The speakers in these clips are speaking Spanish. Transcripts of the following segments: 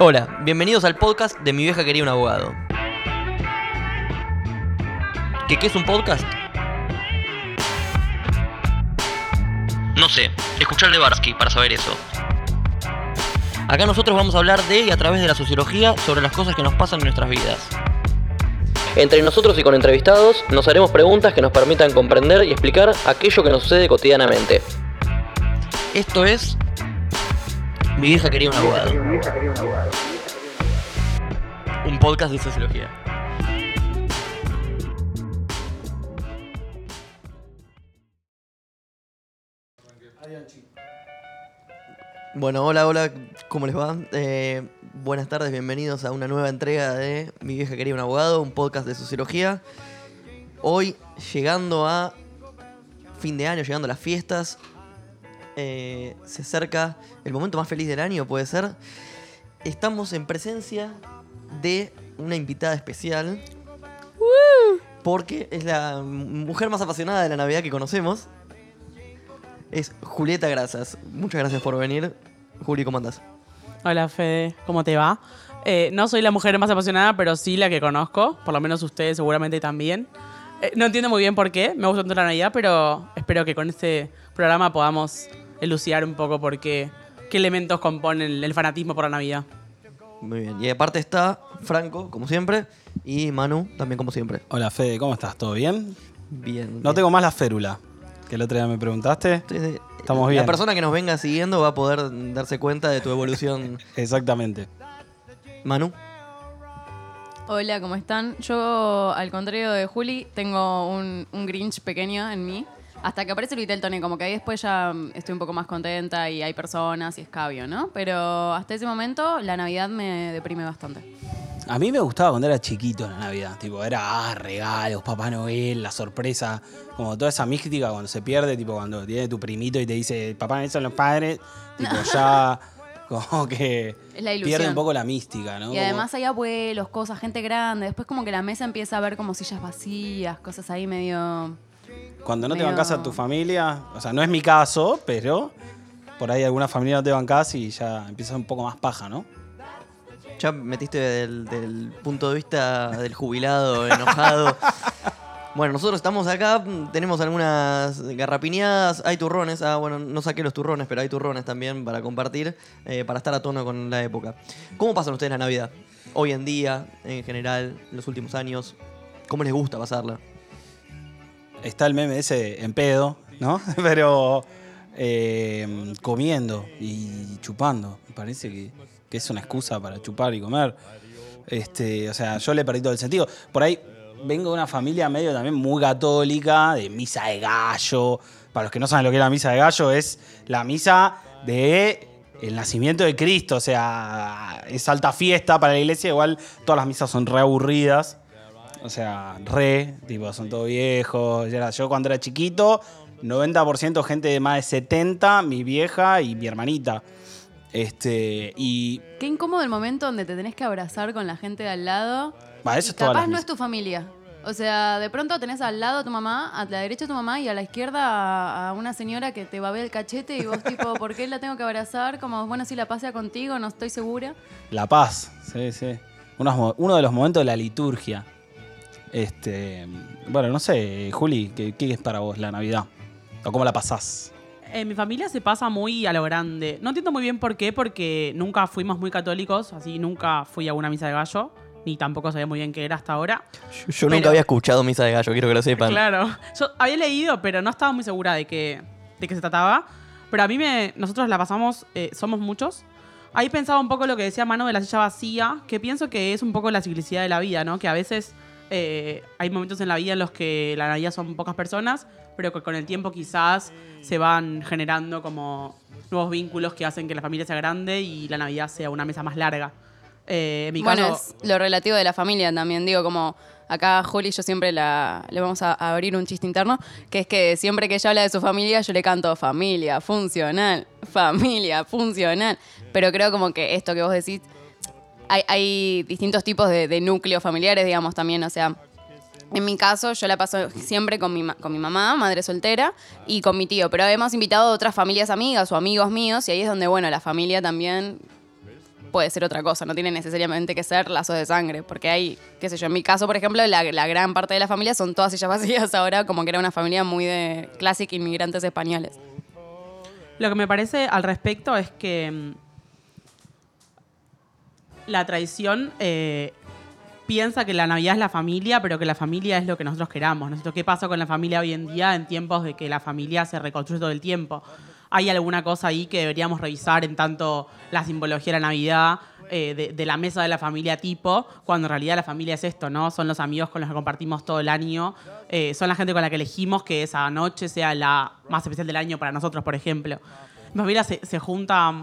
Hola, bienvenidos al podcast de Mi vieja quería un abogado. ¿Qué, qué es un podcast? No sé, escuchar de Barsky para saber eso. Acá nosotros vamos a hablar de y a través de la sociología sobre las cosas que nos pasan en nuestras vidas. Entre nosotros y con entrevistados nos haremos preguntas que nos permitan comprender y explicar aquello que nos sucede cotidianamente. Esto es Mi vieja quería un abogado. Un podcast de sociología. Bueno, hola, hola, ¿cómo les va? Eh, buenas tardes, bienvenidos a una nueva entrega de Mi vieja quería un abogado, un podcast de sociología. Hoy, llegando a fin de año, llegando a las fiestas, eh, se acerca el momento más feliz del año, puede ser. Estamos en presencia de una invitada especial. Porque es la mujer más apasionada de la Navidad que conocemos. Es Julieta Grasas. Muchas gracias por venir. Juli, ¿cómo andás? Hola Fede, ¿cómo te va? Eh, no soy la mujer más apasionada, pero sí la que conozco. Por lo menos ustedes seguramente también. Eh, no entiendo muy bien por qué, me gusta tanto la Navidad, pero espero que con este programa podamos elucidar un poco por qué, qué elementos componen el fanatismo por la Navidad. Muy bien. Y aparte está Franco, como siempre, y Manu, también como siempre. Hola Fede, ¿cómo estás? ¿Todo bien? Bien. No tengo más la férula, que el otro día me preguntaste. Estamos La bien. persona que nos venga siguiendo va a poder darse cuenta de tu evolución. Exactamente. Manu. Hola, ¿cómo están? Yo, al contrario de Juli, tengo un, un Grinch pequeño en mí. Hasta que aparece el Viteltoné, como que ahí después ya mm, estoy un poco más contenta y hay personas y escabio, ¿no? Pero hasta ese momento la Navidad me deprime bastante. A mí me gustaba cuando era chiquito la Navidad. Tipo, era ah, regalos, Papá Noel, la sorpresa. Como toda esa mística cuando se pierde, tipo cuando tiene tu primito y te dice, Papá Noel son los padres. Tipo, ya como que Es la pierde un poco la mística, ¿no? Y además hay abuelos, cosas, gente grande. Después como que la mesa empieza a ver como sillas vacías, cosas ahí medio... Cuando no te medio- bancás a tu familia, o sea, no es mi caso, pero por ahí alguna familia no te bancás y ya empieza un poco más paja, ¿no? Ya metiste del, del punto de vista del jubilado enojado. Bueno, nosotros estamos acá, tenemos algunas garrapiñadas, hay turrones. Ah, bueno, no saqué los turrones, pero hay turrones también para compartir, eh, para estar a tono con la época. ¿Cómo pasan ustedes la Navidad? Hoy en día, en general, en los últimos años. ¿Cómo les gusta pasarla? Está el meme ese en pedo, ¿no? Pero eh, comiendo y chupando. Me parece que, es una excusa para chupar y comer. Este, o sea, yo le perdí todo el sentido. Por ahí vengo de una familia medio también muy católica, de misa de gallo. Para los que no saben lo que es la misa de gallo, es la misa de el nacimiento de Cristo. O sea, es alta fiesta para la iglesia. Igual todas las misas son re aburridas. O sea, re, tipo, son todos viejos. Yo cuando era chiquito, 90% gente de más de 70, mi vieja y mi hermanita. Este, y. Qué incómodo el momento donde te tenés que abrazar con la gente de al lado. Va, eso Y es todas capaz las no es tu familia. O sea, de pronto tenés al lado a tu mamá, a la derecha a tu mamá y a la izquierda a, a una señora que te babea el cachete y vos tipo, ¿por qué la tengo que abrazar? Como, bueno, si la pasea contigo, no estoy segura. La paz, sí, sí. Uno de los momentos de la liturgia. Este, bueno, no sé, Juli, ¿qué, qué es para vos la Navidad? ¿O cómo la pasás? En mi familia se pasa muy a lo grande. No entiendo muy bien por qué, porque nunca fuimos muy católicos, así nunca fui a una misa de gallo, ni tampoco sabía muy bien qué era hasta ahora. Yo, yo nunca había escuchado Misa de Gallo, quiero que lo sepan. Claro. Yo había leído, pero no estaba muy segura de qué, de qué se trataba. Pero a mí me. Nosotros la pasamos, eh, somos muchos. Ahí pensaba un poco lo que decía Mano de la silla vacía, que pienso que es un poco la ciclicidad de la vida, ¿no? Que a veces eh, hay momentos en la vida en los que la Navidad son pocas personas, pero que con el tiempo quizás se van generando como nuevos vínculos que hacen que la familia sea grande y la Navidad sea una mesa más larga. Eh, en mi bueno, caso, es lo relativo de la familia también. Digo, como acá a Juli yo siempre la, le vamos a abrir un chiste interno, que es que siempre que ella habla de su familia, yo le canto familia, funcional, familia, funcional. Pero creo como que esto que vos decís, hay, hay distintos tipos de, núcleos familiares, digamos, también. O sea, en mi caso, yo la paso siempre con mi, con mi mamá, madre soltera, y con mi tío. Pero hemos invitado a otras familias amigas o amigos míos, y ahí es donde, bueno, la familia también puede ser otra cosa, no tiene necesariamente que ser lazos de sangre, porque hay, qué sé yo, en mi caso, por ejemplo, la, la gran parte de la familia son todas sillas vacías ahora, como que era una familia muy de clásica inmigrantes españoles. Lo que me parece al respecto es que mm, la tradición eh, piensa que la Navidad es la familia, pero que la familia es lo que nosotros queramos. ¿no? ¿Qué pasa con la familia hoy en día en tiempos de que la familia se reconstruye todo el tiempo? ¿Hay alguna cosa ahí que deberíamos revisar en tanto la simbología de la Navidad, eh, de, la mesa de la familia tipo, cuando en realidad la familia es esto, ¿no? Son los amigos con los que compartimos todo el año, eh, son la gente con la que elegimos que esa noche sea la más especial del año para nosotros, por ejemplo. Mi se, se junta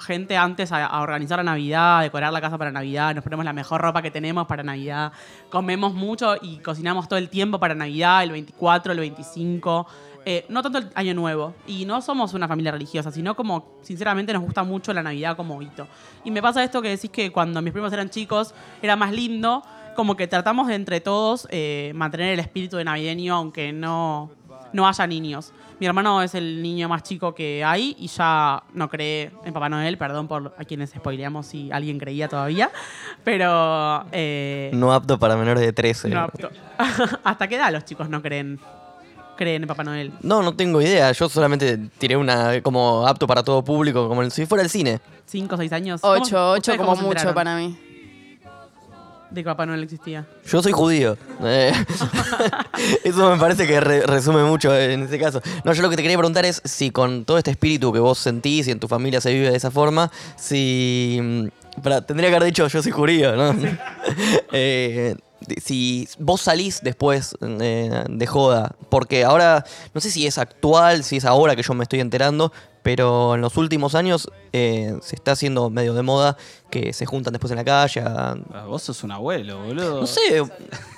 gente antes a, organizar la Navidad, a decorar la casa para Navidad, nos ponemos la mejor ropa que tenemos para Navidad, comemos mucho y cocinamos todo el tiempo para Navidad, el 24, el 25. eh, no tanto el año nuevo. Y no somos una familia religiosa, sino como, sinceramente, nos gusta mucho la Navidad como hito. Y me pasa esto que decís que cuando mis primos eran chicos era más lindo, como que tratamos de entre todos eh, mantener el espíritu de navideño, aunque no, no haya niños. Mi hermano es el niño más chico que hay y ya no cree en Papá Noel, perdón por a quienes spoileamos si alguien creía todavía, pero... eh, No apto para menores de 13. no apto. ¿Hasta qué edad los chicos no creen, creen en Papá Noel? No, no tengo idea. Yo solamente tiré una como apto para todo público, como si fuera el cine. ¿Cinco o seis años? ¿Cómo- Ocho, ocho como mucho para mí. De que Papá Noel existía. Yo soy judío. Eh, Eso me parece que re- resume mucho en ese caso. No, yo lo que te quería preguntar es si con todo este espíritu que vos sentís y en tu familia se vive de esa forma, si... mm, tendría que haber dicho yo soy judío, ¿no? Eh, si vos salís después eh, de joda, porque ahora, no sé si es actual, si es ahora que yo me estoy enterando, pero en los últimos años eh, se está haciendo medio de moda que se juntan después en la calle. a- Ah, Vos sos un abuelo, boludo. no sé,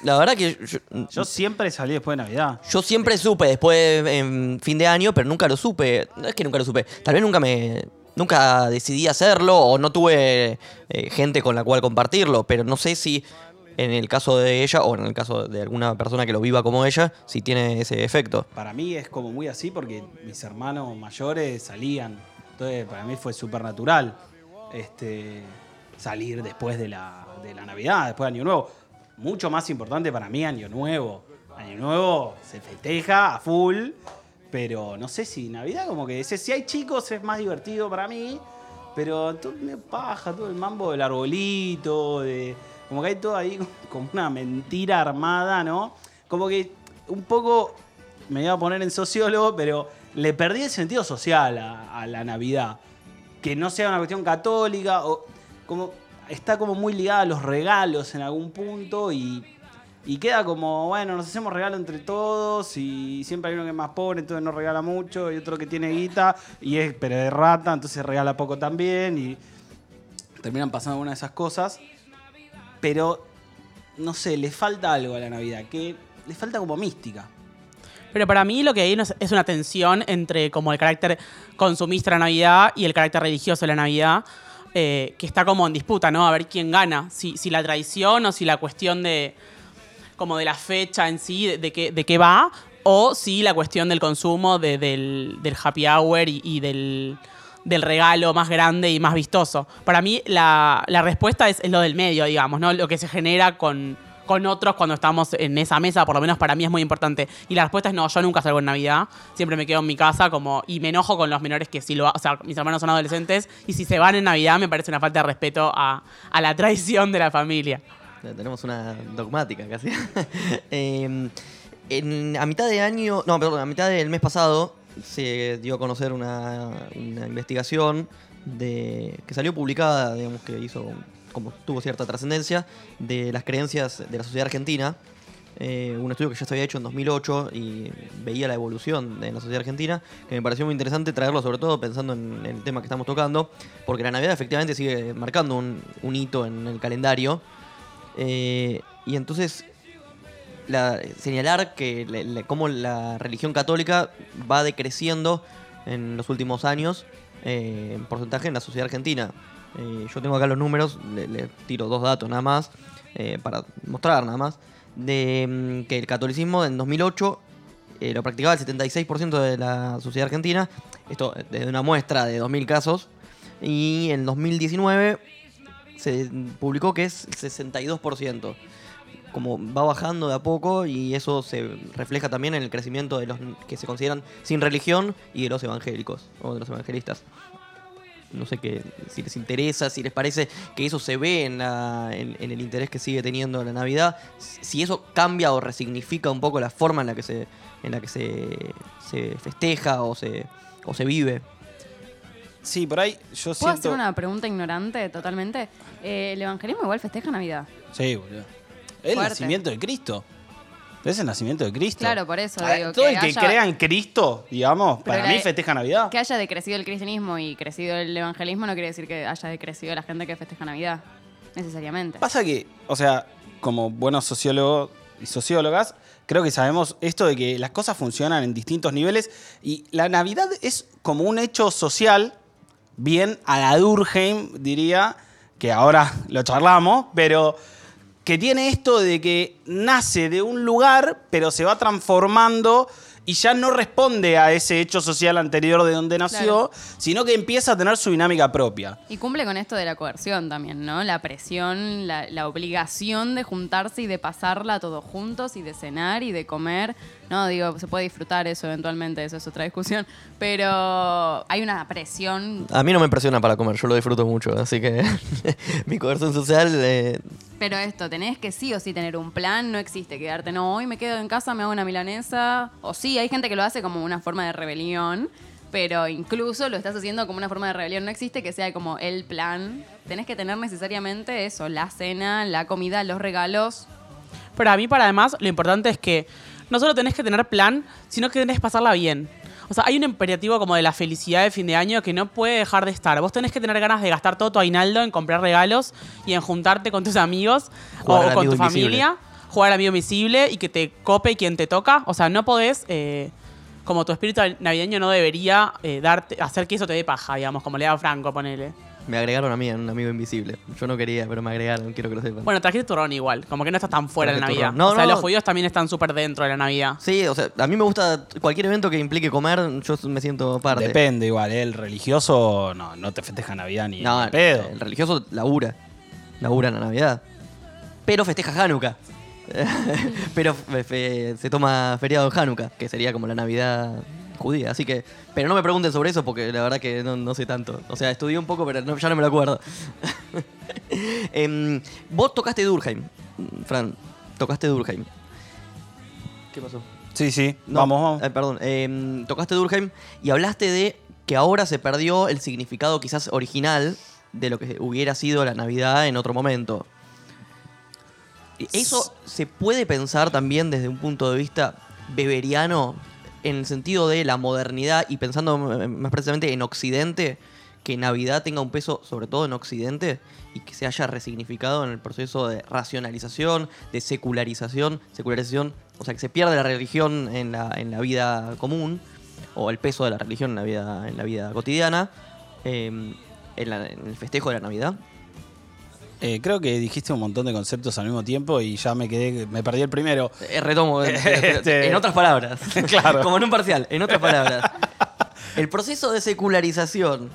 la verdad que yo, Yo siempre salí después de Navidad. yo siempre supe después en fin de año, pero nunca lo supe. No es que nunca lo supe, tal vez nunca me nunca decidí hacerlo o no tuve eh, gente con la cual compartirlo, pero no sé si en el caso de ella o en el caso de alguna persona que lo viva como ella, si tiene ese efecto. Para mí es como muy así porque mis hermanos mayores salían. Entonces, para mí fue súper natural este, salir después de la, de la Navidad, después de Año Nuevo. Mucho más importante para mí Año Nuevo. Año Nuevo se festeja a full, pero no sé si Navidad como que ese- si hay chicos es más divertido para mí, pero todo me paja, todo el mambo del arbolito, de, como que hay todo ahí como una mentira armada, ¿no? Como que un poco, me voy a poner en sociólogo, pero le perdí el sentido social a, a la Navidad. Que no sea una cuestión católica, o como está como muy ligada a los regalos en algún punto y, y queda como, bueno, nos hacemos regalo entre todos y siempre hay uno que es más pobre, entonces no regala mucho, y otro que tiene guita, y es pero de rata, entonces regala poco también, y terminan pasando una de esas cosas. Pero, no sé, le falta algo a la Navidad, que le falta como mística. Pero para mí lo que hay es- una tensión entre como el carácter consumista de la Navidad y el carácter religioso de la Navidad, eh, que está como en disputa, ¿no? A ver quién gana, si, si la tradición o si la cuestión de como de la fecha en sí, de, qué, de qué va, o si la cuestión del consumo, de- del, del happy hour y del, del regalo más grande y más vistoso. Para mí la, la respuesta es, es lo del medio, digamos, ¿no? Lo que se genera con, con otros cuando estamos en esa mesa, por lo menos para mí es muy importante. Y la respuesta es no, yo nunca salgo en Navidad, siempre me quedo en mi casa como y me enojo con los menores que si lo, o sea, mis hermanos son adolescentes y si se van en Navidad me parece una falta de respeto a, a la tradición de la familia. Tenemos una dogmática casi. Eh, en- a mitad de año, no, perdón, a mitad del mes pasado se dio a conocer una, una investigación de, que salió publicada, digamos que hizo, como tuvo cierta trascendencia, de las creencias de la sociedad argentina. Eh, un estudio que ya se había hecho en 2008 y veía la evolución de la sociedad argentina, que me pareció muy interesante traerlo, sobre todo pensando en el tema que estamos tocando, porque la Navidad efectivamente sigue marcando un, hito en el calendario. Eh, y entonces la- señalar que le- cómo la religión católica va decreciendo en los últimos años eh, en porcentaje en la sociedad argentina. Eh, yo tengo acá los números, le, le tiro dos datos nada más, eh, para mostrar nada más, de mm, que el catolicismo en 2008 eh, lo practicaba el 76% de la sociedad argentina, esto desde una muestra de 2.000 casos, y en 2019 se publicó que es 62%. Como va bajando de a poco y eso se refleja también en el crecimiento de los que se consideran sin religión y de los evangélicos o de los evangelistas. No sé qué, si les interesa, si les parece que eso se ve en, la- en- en el interés que sigue teniendo la Navidad, si eso cambia o resignifica un poco la forma en la que se, en la que se, se festeja o se, o se vive. Sí, por ahí yo ¿Puedo siento. hacer una pregunta ignorante totalmente? Eh, ¿El evangelismo igual festeja Navidad? Sí, boludo. Es el Fuerte. nacimiento de Cristo. Es el nacimiento de Cristo. Claro, por eso Ah, digo Todo que el que haya- crea en Cristo, digamos, Pero para la- mí festeja Navidad. Que haya decrecido el cristianismo y crecido el evangelismo no quiere decir que haya decrecido la gente que festeja Navidad. Necesariamente. Pasa que, o sea, como buenos sociólogos y sociólogas, creo que sabemos esto de que las cosas funcionan en distintos niveles y la Navidad es como un hecho social, bien a la Durkheim, diría, que ahora lo charlamos, pero que tiene esto de que nace de un lugar, pero se va transformando y ya no responde a ese hecho social anterior de donde nació, Claro. sino que empieza a tener su dinámica propia. Y cumple con esto de la coerción también, ¿no? La presión, la, la obligación de juntarse y de pasarla todos juntos y de cenar y de comer. No, digo, se puede disfrutar eso eventualmente, eso es otra discusión. Pero hay una presión. A mí no me impresiona para comer, yo lo disfruto mucho, así que mi coerción social eh, Pero esto, tenés que sí o sí tener un plan, no existe quedarte, no, hoy me quedo en casa, me hago una milanesa. O sí, hay gente que lo hace como una forma de rebelión, pero incluso lo estás haciendo como una forma de rebelión. No existe que sea como el plan. Tenés que tener necesariamente eso, la cena, la comida, los regalos. Pero a mí, para además, lo importante es que no solo tenés que tener plan, sino que tenés que pasarla bien. O sea, hay un imperativo como de la felicidad de fin de año que no puede dejar de estar. Vos tenés que tener ganas de gastar todo tu aguinaldo en comprar regalos y en juntarte con tus amigos Jugar o con tu invisible. familia, jugar amigo invisible y que te cope quien te toca. O sea, no podés, eh, como tu espíritu navideño no debería eh, darte, hacer que eso te dé paja, digamos, como le da Franco, ponele. Me agregaron a mí, a un amigo invisible. Yo no quería, pero me agregaron, quiero que lo sepan. Bueno, trajiste turrón igual, como que no estás tan fuera de la Navidad. No, o sea, no. los judíos también están súper dentro de la Navidad. Sí, o sea, a mí me gusta cualquier evento que implique comer, yo me siento parte. Depende igual, ¿eh? el religioso no, no te festeja Navidad ni No, pedo. el religioso labura. Labura en la Navidad. Pero festeja Hanukkah. pero fe- fe- se toma feriado en Hanukkah, que sería como la Navidad judía. Así que. Pero no me pregunten sobre eso porque la verdad que no, no sé tanto. O sea, estudié un poco, pero no- ya no me lo acuerdo. Em, vos tocaste Durkheim, Fran. Tocaste Durkheim. ¿Qué pasó? Sí, sí, No, vamos, vamos. eh, perdón, eh, tocaste Durkheim y hablaste de que ahora se perdió el significado quizás original de lo que hubiera sido la Navidad en otro momento. ¿Eso se puede pensar también desde un punto de vista beberiano en el sentido de la modernidad y pensando más precisamente en Occidente? Que Navidad tenga un peso, sobre todo en Occidente, y que se haya resignificado en el proceso de racionalización, de secularización, secularización, o sea, que se pierde la religión en la, en la vida común, o el peso de la religión en la vida, en la vida cotidiana, eh, en, la- en el festejo de la Navidad. Eh, creo que dijiste un montón de conceptos al mismo tiempo y ya me quedé, me perdí el primero. Eh, retomo, eh, pero- Este- en otras palabras. Claro. Como en un parcial, en otras palabras. El proceso de secularización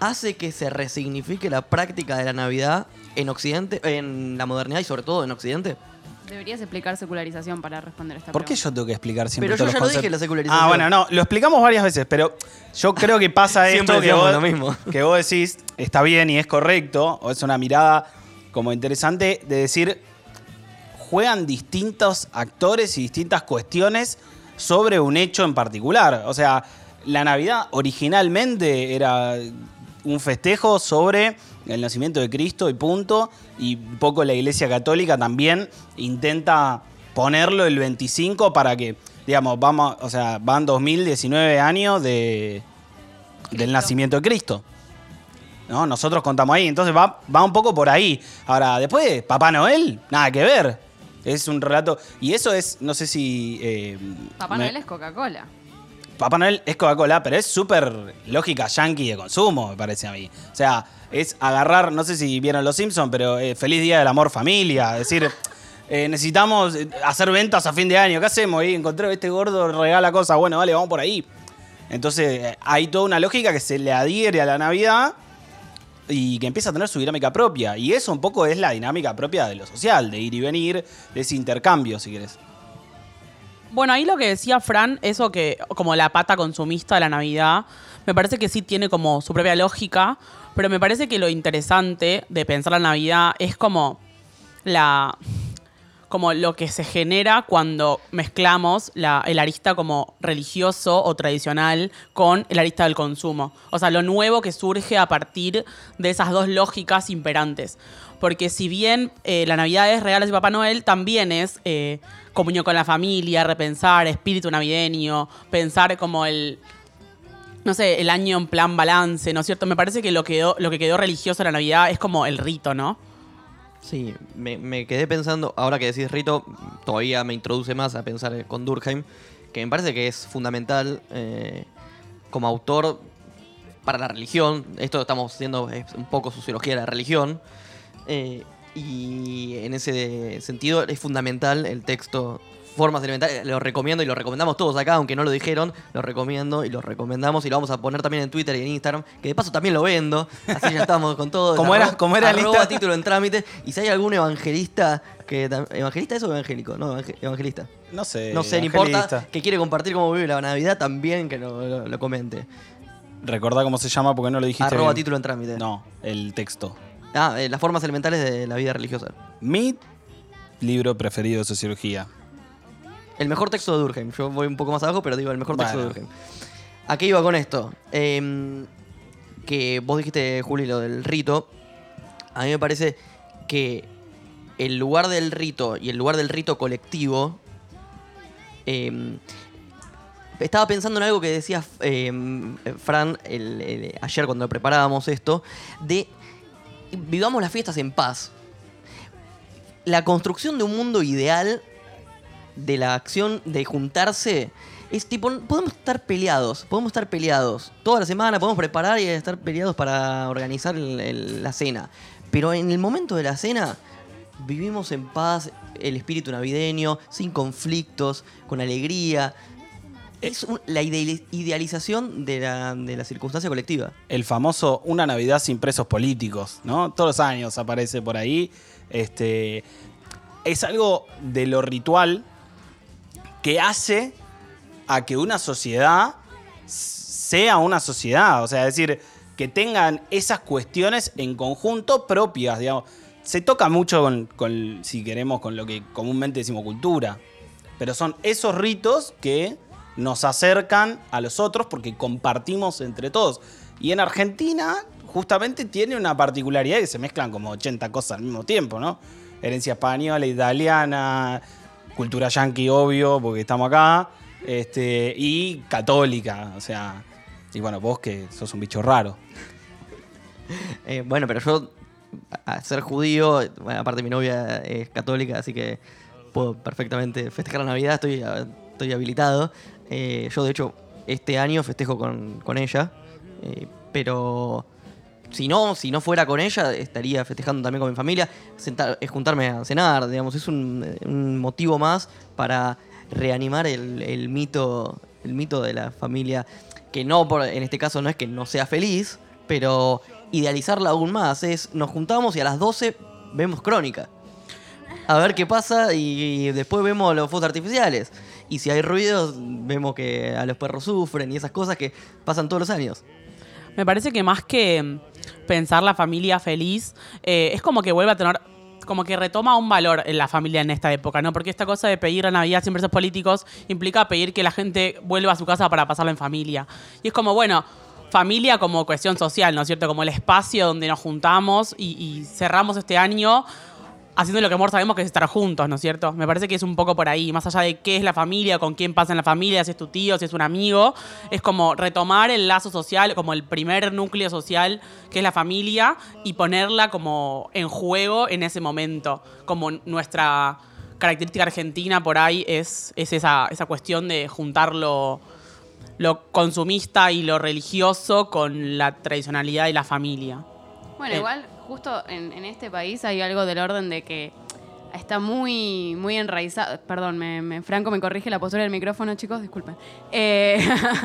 hace que se resignifique la práctica de la Navidad en Occidente, en la modernidad y sobre todo en Occidente. Deberías explicar secularización para responder esta ¿Por qué pregunta. yo tengo que explicar siempre Pero yo todos ya los lo dije, conceptos? la secularización. Ah, bueno, no, lo explicamos varias veces, pero yo creo que pasa Siempre esto que decíamos vos, lo mismo. que vos decís, está bien y es correcto, o es una mirada como interesante de decir, juegan distintos actores y distintas cuestiones sobre un hecho en particular. O sea, la Navidad originalmente era un festejo sobre el nacimiento de Cristo y punto. Y un poco la Iglesia Católica también intenta ponerlo el 25 para que, digamos, vamos, o sea, van 2019 años de, del nacimiento de Cristo. ¿No? Nosotros contamos ahí, entonces va, va un poco por ahí. Ahora, después, Papá Noel, nada que ver. Es un relato. Y eso es, no sé si. eh, Papá me- Noel es Coca-Cola. Papá Noel es Coca-Cola, pero es súper lógica yankee de consumo, me parece a mí. O sea, es agarrar, no sé si vieron Los Simpsons, pero eh, feliz día del amor familia. Es decir, eh, necesitamos eh, hacer ventas a fin de año. ¿Qué hacemos? Y encontré este gordo regala cosas. Bueno, vale, vamos por ahí. Entonces, eh, hay toda una lógica que se le adhiere a la Navidad y que empieza a tener su dinámica propia. Y eso un poco es la dinámica propia de lo social, de ir y venir, de ese intercambio, si querés. Bueno, ahí lo que decía Fran, eso que como la pata consumista de la Navidad, me parece que sí tiene como su propia lógica, pero me parece que lo interesante de pensar la Navidad es como la como lo que se genera cuando mezclamos la- el arista como religioso o tradicional con el arista del consumo. O sea, lo nuevo que surge a partir de esas dos lógicas imperantes. Porque si bien eh, la Navidad es regalos y Papá Noel, también es eh, comunión con la familia, repensar, espíritu navideño, pensar como el, no sé, el año en plan balance, ¿no es cierto? Me parece que lo, quedó, lo que quedó religioso en la Navidad es como el rito, ¿no? Sí, me, quedé pensando, ahora que decís Rito, todavía me introduce más a pensar con Durkheim, que me parece que es fundamental eh, como autor para la religión. Esto estamos haciendo un poco sociología de la religión. Eh, y en ese sentido es fundamental el texto Formas Elementales. Lo recomiendo y lo recomendamos todos acá, aunque no lo dijeron. Lo recomiendo y lo recomendamos y lo vamos a poner también en Twitter y en Instagram, que de paso también lo vendo. Así ya estamos con todo. ¿Cómo era- cómo era arroba lista? título en trámite. Y si hay algún evangelista que. ¿Evangelista es o evangélico? No, evangel- evangelista. No sé. no sé, no importa. Que quiere compartir cómo vive la Navidad, también que lo, lo- lo comente. Recordá cómo se llama porque no lo dijiste. Arroba bien. título en trámite. No, el texto. Ah, eh, las formas elementales de la vida religiosa. Mi libro preferido de sociología. El mejor texto de Durkheim. Yo voy un poco más abajo, pero digo el mejor texto Bueno. de Durkheim. ¿A qué iba con esto? Em, que vos dijiste, Juli, lo del rito. A mí me parece que el lugar del rito y el lugar del rito colectivo. em, estaba pensando en algo que decía em, Fran el- el- ayer cuando preparábamos esto. De vivamos las fiestas en paz. La construcción de un mundo ideal de la acción de juntarse es tipo, podemos estar peleados, podemos estar peleados toda la semana, podemos preparar y estar peleados para organizar la cena. Pero en el momento de la cena vivimos en paz, el espíritu navideño, sin conflictos, con alegría. Es la ideali- idealización de la, de la circunstancia colectiva. El famoso Una Navidad sin presos políticos, ¿no? Todos los años aparece por ahí. Este, es algo de lo ritual que hace a que una sociedad sea una sociedad. O sea, es decir, que tengan esas cuestiones en conjunto propias, digamos. Se toca mucho con, si queremos, con lo que comúnmente decimos cultura. Pero son esos ritos que nos acercan a los otros porque compartimos entre todos. Y en Argentina, justamente tiene una particularidad que se mezclan como 80 cosas al mismo tiempo, ¿no? Herencia española, italiana, cultura yanqui, obvio, porque estamos acá, este, y católica, o sea. Y bueno, vos que sos un bicho raro. Eh, bueno, pero yo, a ser judío, bueno, aparte mi novia es católica, así que puedo perfectamente festejar la Navidad, estoy, estoy habilitado. Eh, yo, de hecho, este año festejo con, con ella, eh, pero si no, si no fuera con ella, estaría festejando también con mi familia, sentar, es juntarme a cenar, digamos, es un, un motivo más para reanimar el, el mito, el mito de la familia, que no, por, en este caso no es que no sea feliz, pero idealizarla aún más, es nos juntamos y a las 12 vemos crónica. A ver qué pasa y después vemos los fuegos artificiales. Y si hay ruidos, vemos que a los perros sufren y esas cosas que pasan todos los años. Me parece que más que mm, pensar la familia feliz, eh, es como que vuelve a tener, como que retoma un valor en la familia en esta época, ¿no? Porque esta cosa de pedir la Navidad sin presos políticos implica pedir que la gente vuelva a su casa para pasarla en familia. Y es como, bueno, familia como cuestión social, ¿no es cierto? Como el espacio donde nos juntamos y cerramos este año haciendo lo que amor sabemos que es estar juntos, ¿no es cierto? Me parece que es un poco por ahí, más allá de qué es la familia, con quién pasa en la familia, si es tu tío, si es un amigo, es como retomar el lazo social, como el primer núcleo social que es la familia y ponerla como en juego en ese momento, como nuestra característica argentina por ahí es, es esa, esa cuestión de juntar lo, lo consumista y lo religioso con la tradicionalidad y la familia. Bueno, Eh. igual, justo en, en este país hay algo del orden de que está muy, muy enraizado. Perdón, me, Franco me corrige la postura del micrófono, chicos, disculpen. Eh,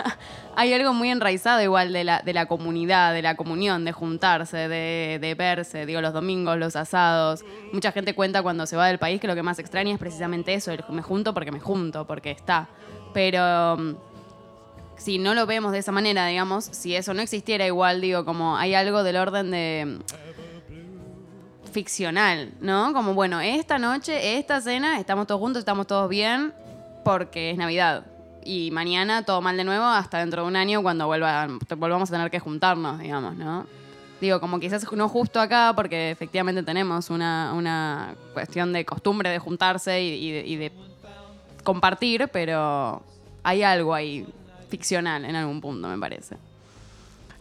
hay algo muy enraizado igual de la, de la comunidad, de la comunión, de juntarse, de, de verse, digo, los domingos, los asados. Mucha gente cuenta cuando se va del país que lo que más extraña es precisamente eso, el me junto porque me junto, porque está. Pero mm, si no lo vemos de esa manera, digamos, si eso no existiera igual, digo, como hay algo del orden de ficcional, ¿no? Como, bueno, esta noche, esta cena, estamos todos juntos, estamos todos bien, porque es Navidad. Y mañana todo mal de nuevo hasta dentro de un año cuando vuelva, volvamos a tener que juntarnos, digamos, ¿no? Digo, como quizás no justo acá, porque efectivamente tenemos una, una cuestión de costumbre de juntarse y, y de- y de compartir, pero hay algo ahí ficcional en algún punto, me parece.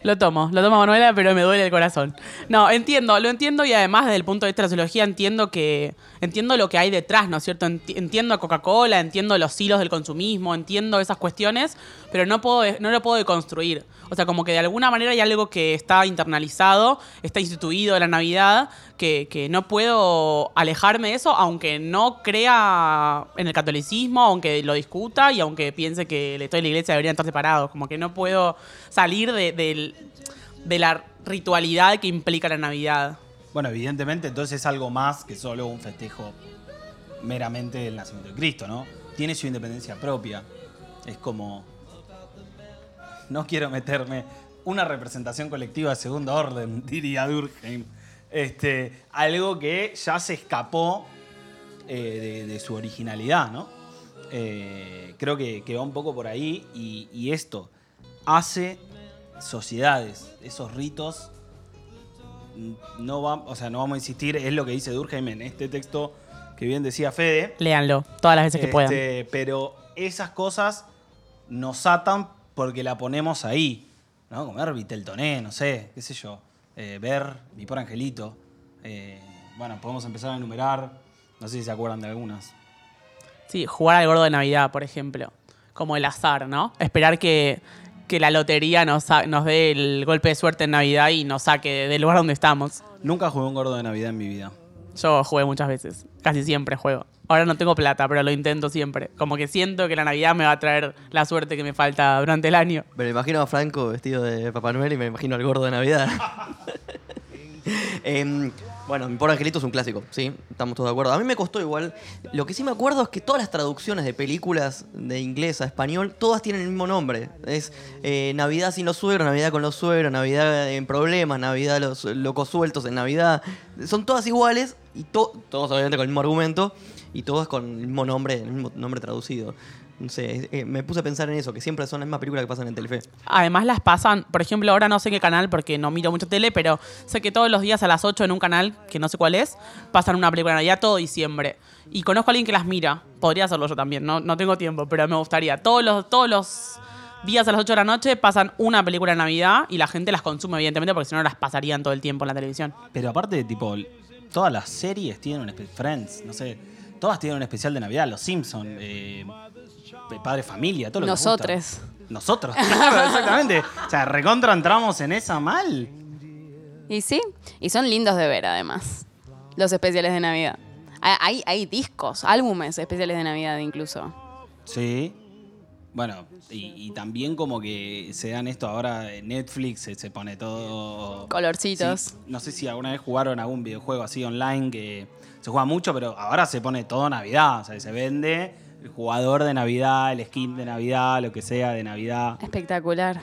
Lo tomo, lo tomo Manuela, pero me duele el corazón. No, entiendo, lo entiendo y además desde el punto de vista de la sociología entiendo que entiendo lo que hay detrás, ¿no es cierto? Enti- Entiendo a Coca-Cola, entiendo los hilos del consumismo, entiendo esas cuestiones, pero no puedo no lo puedo deconstruir. O sea, como que de alguna manera hay algo que está internalizado, está instituido de la Navidad, que, que no puedo alejarme de eso, aunque no crea en el catolicismo, aunque lo discuta y aunque piense que el Estado y la Iglesia deberían estar separados. Como que no puedo salir de, del- de la ritualidad que implica la Navidad. Bueno, evidentemente entonces es algo más que solo un festejo meramente del nacimiento de Cristo, ¿no? Tiene su independencia propia. Es como... No quiero meterme... Una representación colectiva de segundo orden, diría Durkheim. Este, algo que ya se escapó eh, de, de su originalidad, ¿no? Eh, creo que, que va un poco por ahí y, y esto hace sociedades, esos ritos no va, o sea, no vamos a insistir, es lo que dice Durkheim en este texto que bien decía Fede. Léanlo todas las veces que puedan. Este, pero esas cosas nos atan porque la ponemos ahí. ¿no? Comer Viteltoné, no sé, qué sé yo. eh, ver Mi por Angelito. eh, bueno, podemos empezar a enumerar. No sé si se acuerdan de algunas. Sí, jugar al gordo de Navidad, por ejemplo. Como el azar, ¿no? Esperar que, que la lotería nos, nos dé el golpe de suerte en Navidad y nos saque del lugar donde estamos. Nunca jugué un gordo de Navidad en mi vida. Yo jugué muchas veces. Casi siempre juego. Ahora no tengo plata, pero lo intento siempre. Como que siento que la Navidad me va a traer la suerte que me falta durante el año. Me imagino a Franco vestido de Papá Noel y me imagino al gordo de Navidad. Em, bueno, Mi Pobre Angelito es un clásico, sí, estamos todos de acuerdo. A mí me costó igual. Lo que sí me acuerdo es que todas las traducciones de películas de inglés a español, todas tienen el mismo nombre. Es eh, Navidad sin los suegros, Navidad con los suegros, Navidad en problemas, Navidad los locos sueltos en Navidad. Son todas iguales y to- todos obviamente con el mismo argumento y todas con el mismo nombre, el mismo nombre traducido. No sé, eh, me puse a pensar en eso, que siempre son las mismas películas que pasan en Telefe. Además las pasan, por ejemplo, ahora no sé qué canal porque no miro mucho tele, pero sé que todos los días a las 8 en un canal, que no sé cuál es, pasan una película de Navidad todo diciembre. Y conozco a alguien que las mira. Podría hacerlo yo también, no, no tengo tiempo, pero me gustaría. Todos los, todos los días a las 8 de la noche pasan una película de Navidad y la gente las consume, evidentemente, porque si no las pasarían todo el tiempo en la televisión. Pero aparte, tipo, todas las series tienen un especial. Friends, no sé. Todas tienen un especial de Navidad. Los Simpsons, eh, Padre Familia, todo lo que nos gusta. Nosotres. Nosotros, claro, exactamente. O sea, recontra entramos en esa mal. Y sí, y son lindos de ver además, los especiales de Navidad. Hay, hay, hay discos, álbumes especiales de Navidad incluso. Sí. Bueno, y, y también como que se dan esto ahora en Netflix, se, se pone todo... Colorcitos. Sí, no sé si alguna vez jugaron algún videojuego así online que se juega mucho, pero ahora se pone todo Navidad. O sea, se vende el jugador de Navidad, el skin de Navidad, lo que sea de Navidad. Espectacular.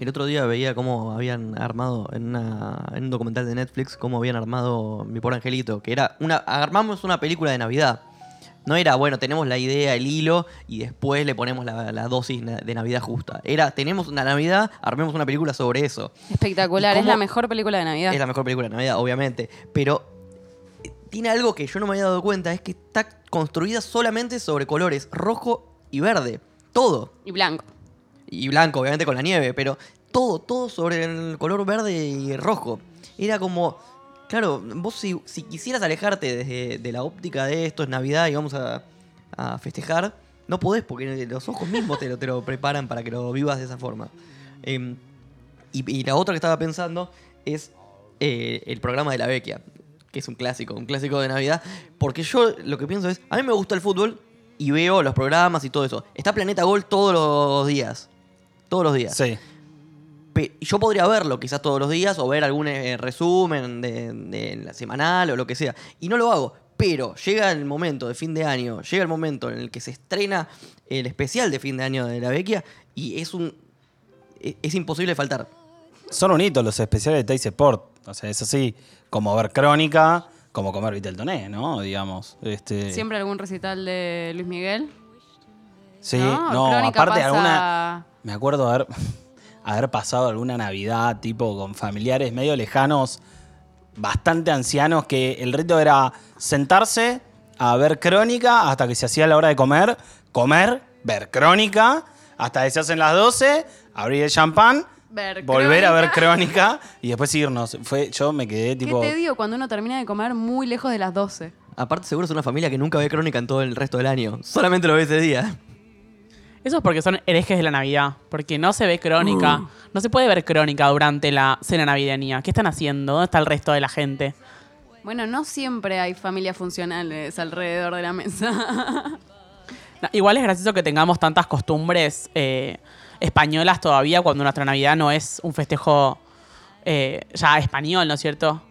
El otro día veía cómo habían armado en, una- en un documental de Netflix, cómo habían armado Mi Pobre Angelito, que era una, armamos una película de Navidad. No era, bueno, tenemos la idea, el hilo, y después le ponemos la, la dosis de Navidad justa. Era, tenemos una Navidad, armemos una película sobre eso. Espectacular, ¿Y es la mejor película de Navidad. Es la mejor película de Navidad, obviamente. Pero tiene algo que yo no me había dado cuenta, es que está construida solamente sobre colores rojo y verde. Todo. Y blanco. Y blanco, obviamente con la nieve, pero todo, todo sobre el color verde y rojo. Era como, claro, vos si, si quisieras alejarte desde de la óptica de esto es Navidad y vamos a, a festejar, no podés porque los ojos mismos te lo, te lo preparan para que lo vivas de esa forma. Em, y, y la otra que estaba pensando es eh, el programa de la Vecchia. Que es un clásico, un clásico de Navidad. Porque yo lo que pienso es, a mí me gusta el fútbol y veo los programas y todo eso. Está Planeta Gol todos los días. Todos los días. Sí. Pe- yo podría verlo quizás todos los días o ver algún eh, resumen de, de la semanal o lo que sea. Y no lo hago. Pero llega el momento de fin de año, llega el momento en el que se estrena el especial de fin de año de la Vecchia y es un. e- Es imposible faltar. Son un hito los especiales de Teis Sport. O sea, es así, como ver Crónica, como comer Viteltoné, ¿no? Digamos. Este, Siempre algún recital de Luis Miguel. Sí, ¿no? aparte pasa- alguna. Me acuerdo haber, haber pasado alguna Navidad, tipo, con familiares medio lejanos, bastante ancianos, que el rito era sentarse a ver crónica hasta que se hacía la hora de comer, comer, ver crónica, hasta que se hacen las 12, abrir el champán, Ver volver a ver Crónica. y después irnos. Fue, yo me quedé tipo. ¿Qué te digo cuando uno termina de comer muy lejos de las 12? Aparte, seguro es una familia que nunca ve crónica en todo el resto del año. Solamente lo ve ese día. Eso es porque son herejes de la Navidad. Porque no se ve crónica. No se puede ver crónica durante la cena navideña. ¿Qué están haciendo? ¿Dónde está el resto de la gente? Bueno, no siempre hay familias funcionales alrededor de la mesa. No, igual es gracioso que tengamos tantas costumbres eh, españolas todavía cuando nuestra Navidad no es un festejo eh, ya español, ¿no es cierto?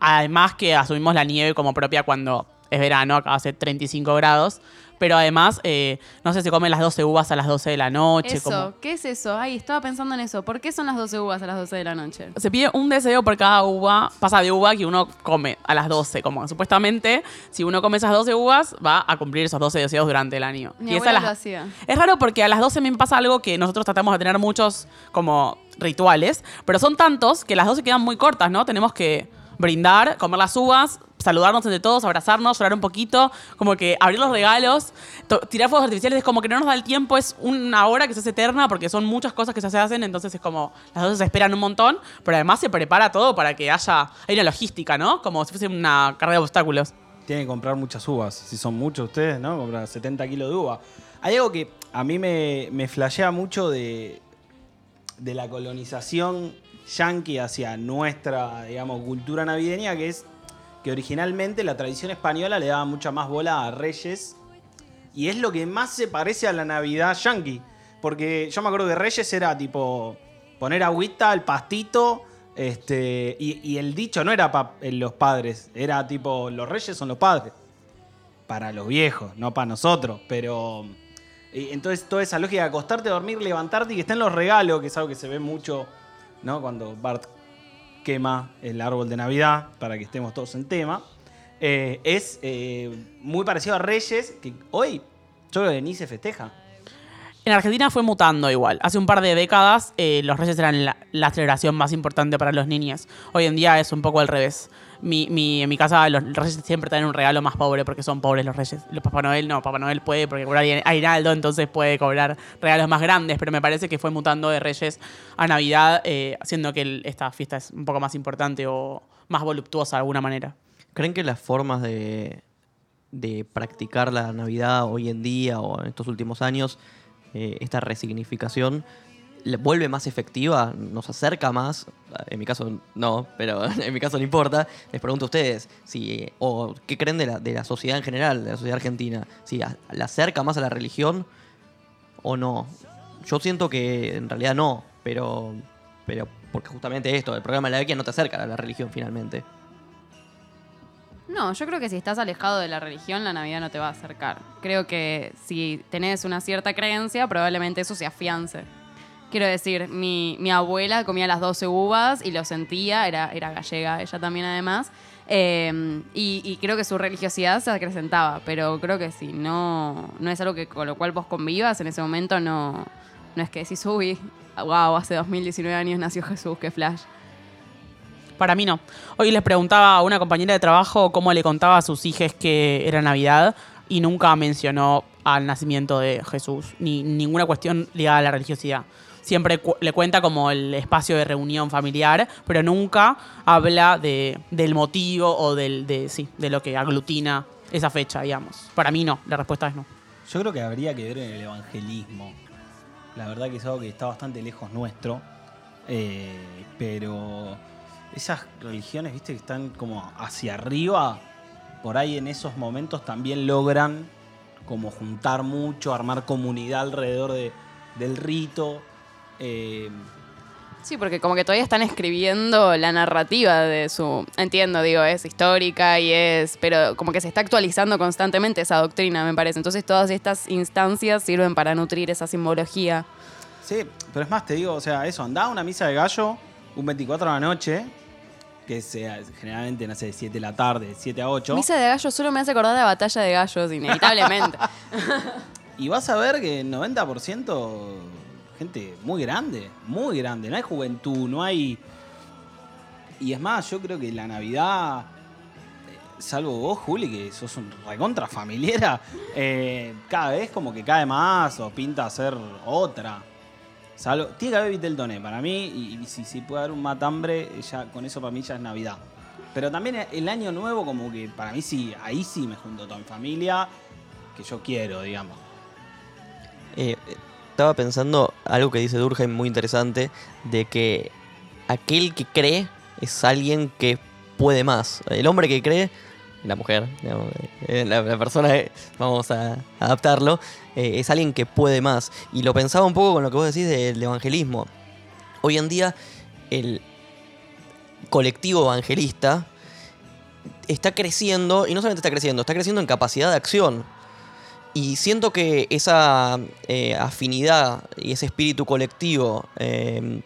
Además que asumimos la nieve como propia cuando es verano, acá hace 35 grados. Pero además, eh, no sé, se comen las 12 uvas a las 12 de la noche. eso, como- ¿qué es eso? Ay, estaba pensando en eso. ¿Por qué son las 12 uvas a las 12 de la noche? Se pide un deseo por cada uva, pasa de uva que uno come a las 12. Como supuestamente, si uno come esas 12 uvas, va a cumplir esos 12 deseos durante el año. Mi Y esa abuela las- lo hacía. Es raro porque a las 12 me pasa algo que nosotros tratamos de tener muchos como rituales, pero son tantos que las 12 quedan muy cortas, ¿no? Tenemos que brindar, comer las uvas, saludarnos entre todos, abrazarnos, llorar un poquito, como que abrir los regalos, tirar fuegos artificiales, es como que no nos da el tiempo, es una hora que se hace eterna porque son muchas cosas que se hacen, entonces es como las 12 se esperan un montón, pero además se prepara todo para que haya, hay una logística, ¿no? Como si fuese una carrera de obstáculos. Tienen que comprar muchas uvas. Si son muchos ustedes, ¿no? Comprar 70 kilos de uva. Hay algo que a mí me, me flashea mucho de, de la colonización yanqui hacia nuestra, digamos, cultura navideña, que es que originalmente la tradición española le daba mucha más bola a Reyes. Y es lo que más se parece a la Navidad yanqui. Porque yo me acuerdo que Reyes era tipo poner agüita al pastito. Este, y, el dicho no era para los padres, era tipo, los reyes son los padres. Para los viejos, no para nosotros. Pero. entonces, toda esa lógica de acostarte, dormir, levantarte y que estén los regalos, que es algo que se ve mucho, ¿no? Cuando Bart quema el árbol de Navidad, para que estemos todos en tema. eh, es eh, muy parecido a Reyes, que hoy yo creo que ni se festeja. En Argentina fue mutando igual. Hace un par de décadas eh, los reyes eran la, la celebración más importante para los niños. Hoy en día es un poco al revés. Mi, mi- en mi casa los reyes siempre traen un regalo más pobre porque son pobres los reyes. Los Papá Noel no, Papá Noel puede porque cobrar aguinaldo, entonces puede cobrar regalos más grandes, pero me parece que fue mutando de reyes a Navidad, eh, haciendo que esta fiesta es un poco más importante o más voluptuosa de alguna manera. ¿Creen que las formas de, de practicar la Navidad hoy en día o en estos últimos años, eh, esta resignificación, vuelve más efectiva? ¿Nos acerca más? En mi caso no, pero en mi caso no importa. Les pregunto a ustedes, si, o qué creen de la, de la sociedad en general, de la sociedad argentina, si la acerca más a la religión o no. Yo siento que en realidad no, pero, pero porque justamente esto, el programa de la Vecchia no te acerca a la religión finalmente. No, yo creo que si estás alejado de la religión, la Navidad no te va a acercar. Creo que si tenés una cierta creencia, probablemente eso se afiance. Quiero decir, mi, mi abuela comía las 12 uvas y lo sentía, era, era gallega ella también además, eh, y, creo que su religiosidad se acrecentaba, pero creo que si no, no es algo que con lo cual vos convivas en ese momento, no, no es que decís, uy, wow, hace 2019 años nació Jesús, qué flash. Para mí no. Hoy les preguntaba a una compañera de trabajo cómo le contaba a sus hijos que era Navidad y nunca mencionó al nacimiento de Jesús, ni ninguna cuestión ligada a la religiosidad. Siempre le cuenta como el espacio de reunión familiar, pero nunca habla de, del motivo o del, de, sí, de lo que aglutina esa fecha, digamos. Para mí no, la respuesta es no. Yo creo que habría que ver en el evangelismo. La verdad que es algo que está bastante lejos nuestro. eh, pero esas religiones, viste, que están como hacia arriba, por ahí en esos momentos también logran como juntar mucho, armar comunidad alrededor de- del rito. Eh, Sí, porque como que todavía están escribiendo la narrativa de su... Entiendo, digo, es histórica y es... Pero como que se está actualizando constantemente esa doctrina, me parece. Entonces todas estas instancias sirven para nutrir esa simbología. sí, pero es más, te digo, o sea, eso, andá a una misa de gallo un 24 de la noche, que sea, generalmente, no sé, de 7 de la tarde, de 7 a 8. Misa de gallos solo me hace acordar de la batalla de gallos, inevitablemente. Y vas a ver que 90% muy grande, muy grande. No hay juventud, no hay. Y es más, yo creo que la Navidad, eh, salvo vos, Juli, que sos un recontra familiera, eh, cada vez como que cae más o pinta a ser otra. Salvo, tiene que haber Viteltoné para mí, y, si, si puede haber un matambre, ya, con eso para mí ya es Navidad. Pero también el año nuevo, como que para mí sí, ahí sí me junto toda mi familia, que yo quiero, digamos. Eh, estaba pensando algo que dice Durkheim muy interesante, de que aquel que cree es alguien que puede más. El hombre que cree, la mujer, eh, la, la persona, eh, vamos a adaptarlo, eh, es alguien que puede más. Y lo pensaba un poco con lo que vos decís del evangelismo. Hoy en día, el colectivo evangelista está creciendo, y no solamente está creciendo, está creciendo en capacidad de acción. Y siento que esa eh, afinidad y ese espíritu colectivo eh,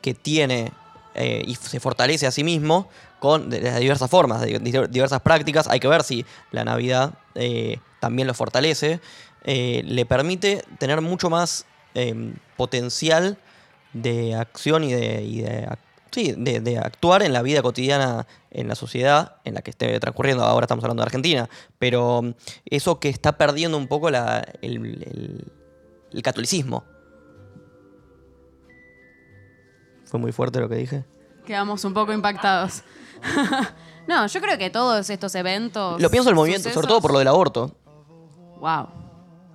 que tiene eh, y se fortalece a sí mismo con de, diversas formas, de, diversas prácticas, hay que ver si la Navidad eh, también lo fortalece, le permite tener mucho más eh, potencial de acción y de, y de sí, de, de actuar en la vida cotidiana en la sociedad en la que esté transcurriendo. Ahora estamos hablando de Argentina, pero mm, eso que está perdiendo un poco la- el, el- el catolicismo. Fue muy fuerte lo que dije. Quedamos un poco impactados. no, yo creo que todos estos eventos... Lo pienso el movimiento, sobre todo por lo del aborto. Wow.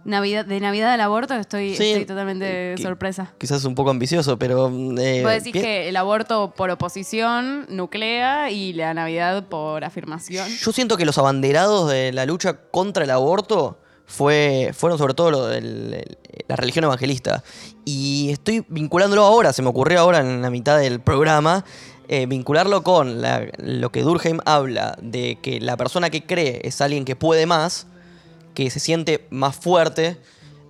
Navidad, de Navidad al aborto estoy, Sí, estoy totalmente eh, sorpresa. Quizás un poco ambicioso, pero... eh, Vos decís pi- que el aborto por oposición nuclea y la Navidad por afirmación. Yo siento que los abanderados de la lucha contra el aborto fue, fueron sobre todo lo del- el- la religión evangelista. Y estoy vinculándolo ahora, se me ocurrió ahora en la mitad del programa, eh, vincularlo con la- lo que Durkheim habla de que la persona que cree es alguien que puede más, que se siente más fuerte,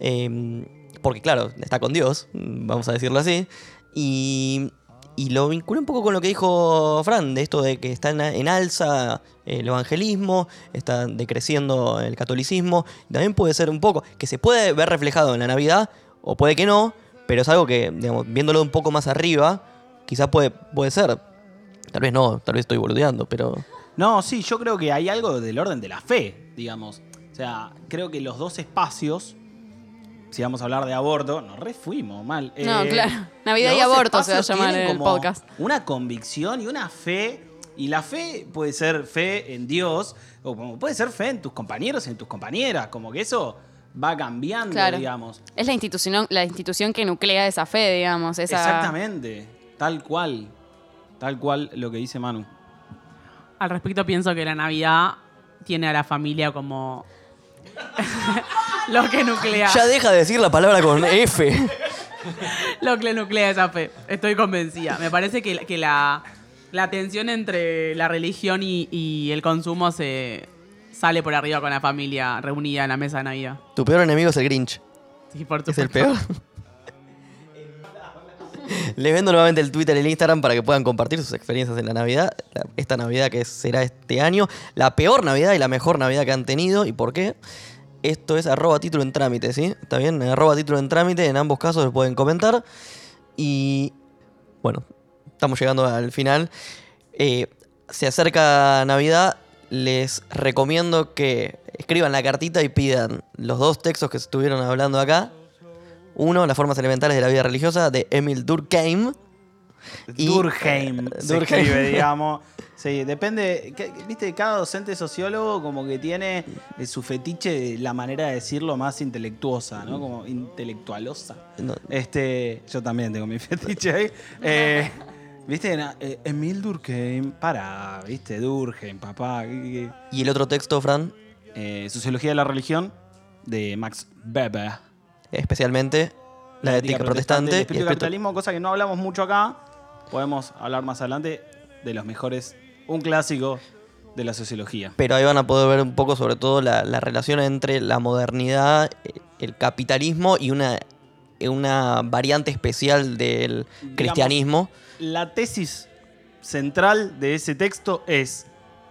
eh, porque claro, está con Dios, vamos a decirlo así, y, y lo vinculé un poco con lo que dijo Fran, de esto de que está en, en alza el evangelismo, está decreciendo el catolicismo, también puede ser un poco, que se puede ver reflejado en la Navidad, o puede que no, pero es algo que, digamos, viéndolo un poco más arriba, quizás puede, puede ser. Tal vez no, tal vez estoy boludeando, pero... No, sí, yo creo que hay algo del orden de la fe, digamos. O sea, creo que los dos espacios, si vamos a hablar de aborto, nos refuimos mal. No, Eh, claro. Navidad y aborto se va a llamar el como podcast. Una convicción y una fe. Y la fe puede ser fe en Dios, o como puede ser fe en tus compañeros y en tus compañeras. Como que eso va cambiando, Claro. digamos. Es la institución, la institución que nuclea esa fe, digamos. Esa... Exactamente. Tal cual. Tal cual lo que dice Manu. Al respecto pienso que la Navidad tiene a la familia como lo que nuclea. Ya deja de decir la palabra con F. Lo que nuclea esa fe. Estoy convencida. Me parece que, que la, la tensión entre la religión y, y el consumo se sale por arriba con la familia reunida en la mesa de Navidad. Tu peor enemigo es el Grinch. Sí, por Es el peor. Les vendo nuevamente el Twitter y el Instagram para que puedan compartir sus experiencias en la Navidad. Esta Navidad que será este año. La peor Navidad y la mejor Navidad que han tenido. ¿Y por qué? Esto es arroba título en trámite, ¿sí? ¿Está bien? En arroba título en trámite. En ambos casos lo pueden comentar. Y bueno, estamos llegando al final. Eh, se acerca Navidad. Les recomiendo que escriban la cartita y pidan los dos textos que estuvieron hablando acá. Uno, Las formas elementales de la vida religiosa, de Emil Durkheim. Y- Durkheim se Durkheim. escribe, digamos. Sí, depende. que- Viste, cada docente sociólogo como que tiene eh, su fetiche de la manera de decirlo más intelectuosa, ¿no? Como intelectualosa. No, Este, yo también tengo mi fetiche ahí. Eh, ¿Viste? Eh, Emil Durkheim. Para, ¿viste? Durkheim, papá. ¿qué- qué- Y el otro texto, Fran? Eh, Sociología de la religión de Max Weber. Especialmente la, ética, protestante. El y espíritu capitalismo, cosa que no hablamos mucho acá. Podemos hablar más adelante de los mejores. Un clásico de la sociología. Pero ahí van a poder ver un poco sobre todo la, la relación entre la modernidad, eh, el capitalismo y una, una variante especial del cristianismo. La tesis central de ese texto es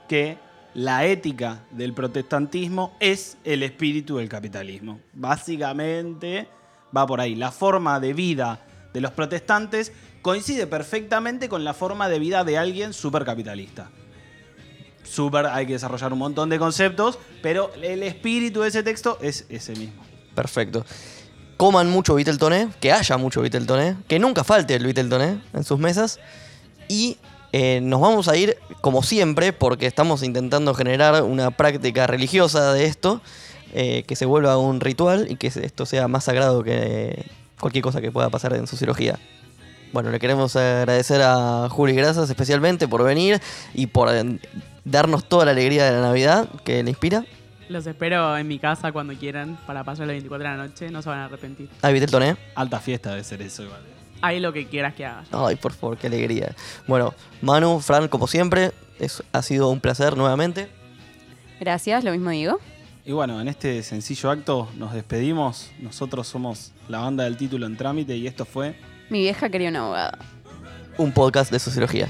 que la ética del protestantismo es el espíritu del capitalismo. Básicamente va por ahí. La forma de vida de los protestantes coincide perfectamente con la forma de vida de alguien supercapitalista. Super, hay que desarrollar un montón de conceptos, pero el espíritu de ese texto es ese mismo. Perfecto. Coman mucho Viteltoné, que haya mucho Viteltoné, que nunca falte el Viteltoné en sus mesas. Y eh, nos vamos a ir, como siempre, porque estamos intentando generar una práctica religiosa de esto, eh, que se vuelva un ritual y que esto sea más sagrado que cualquier cosa que pueda pasar en sociología. Bueno, le queremos agradecer a Juli Grasas especialmente por venir y por eh, darnos toda la alegría de la Navidad que le inspira. Los espero en mi casa cuando quieran para pasar las 24 de la noche. No se van a arrepentir. Ah, Viteltoné. Alta fiesta debe ser eso igual ahí lo que quieras que hagas. Ay, por favor, qué alegría. Bueno, Manu, Fran, como siempre, es, ha sido un placer nuevamente. Gracias, lo mismo digo. Y bueno, en este sencillo acto nos despedimos. Nosotros somos la banda del título en trámite y esto fue... Mi vieja quería una abogada. Un podcast de sociología.